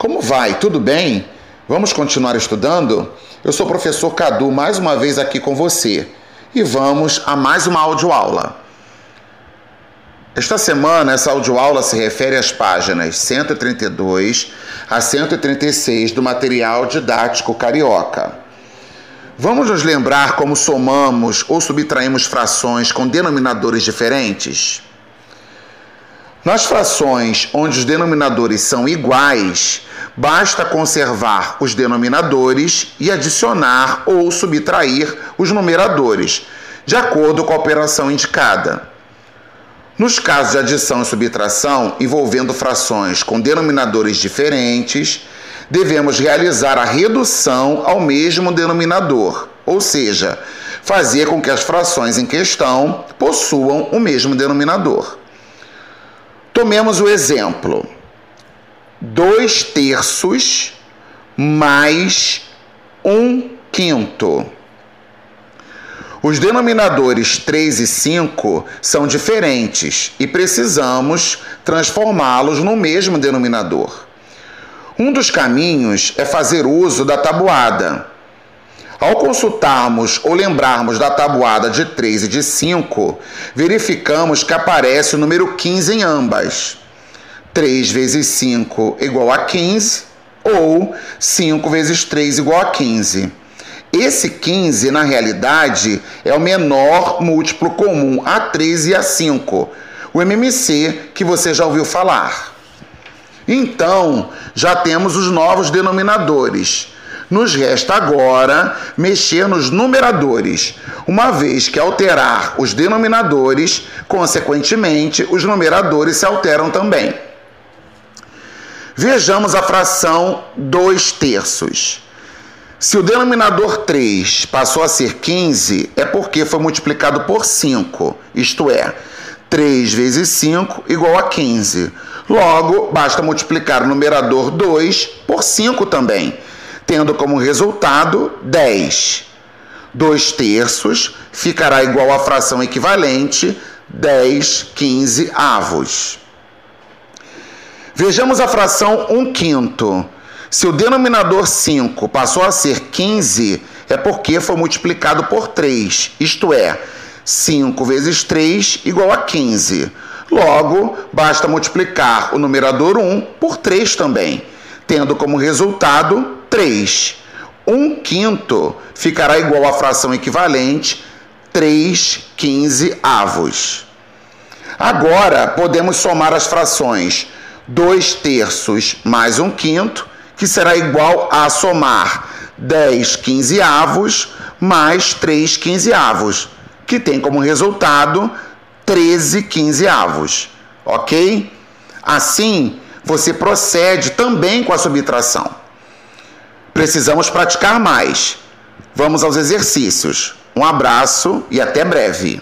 Como vai? Tudo bem? Vamos continuar estudando? Eu sou o professor Cadu, mais uma vez aqui com você. E vamos a mais uma audioaula. Esta semana, essa audioaula se refere às páginas 132 a 136 do material didático carioca. Vamos nos lembrar como somamos ou subtraímos frações com denominadores diferentes? Nas frações onde os denominadores são iguais, basta conservar os denominadores e adicionar ou subtrair os numeradores, de acordo com a operação indicada. Nos casos de adição e subtração envolvendo frações com denominadores diferentes, devemos realizar a redução ao mesmo denominador, ou seja, fazer com que as frações em questão possuam o mesmo denominador. Tomemos o exemplo: 2 terços mais 1 um quinto. Os denominadores 3 e 5 são diferentes e precisamos transformá-los no mesmo denominador. Um dos caminhos é fazer uso da tabuada. Ao consultarmos ou lembrarmos da tabuada de 3 e de 5, verificamos que aparece o número 15 em ambas. 3 vezes 5 igual a 15 ou 5 vezes 3 igual a 15. Esse 15, na realidade, é o menor múltiplo comum a 3 e a 5, o MMC que você já ouviu falar. Então, já temos os novos denominadores. Nos resta agora mexer nos numeradores, uma vez que alterar os denominadores, consequentemente, os numeradores se alteram também. Vejamos a fração 2 terços. Se o denominador 3 passou a ser 15, é porque foi multiplicado por 5, isto é, 3 vezes 5 igual a 15. Logo, basta multiplicar o numerador 2 por 5 também tendo como resultado 10. 2 terços ficará igual à fração equivalente 10 15 avos. Vejamos a fração 1 quinto. Se o denominador 5 passou a ser 15, é porque foi multiplicado por 3, isto é, 5 vezes 3 igual a 15. Logo, basta multiplicar o numerador 1 por 3 também, tendo como resultado 3. 1 quinto ficará igual à fração equivalente 3 15 avos. Agora podemos somar as frações 2 terços mais 1 quinto, que será igual a somar 10 15 avos mais 3 15 avos, que tem como resultado 13 15 avos. Ok? Assim, você procede também com a subtração. Precisamos praticar mais. Vamos aos exercícios. Um abraço e até breve.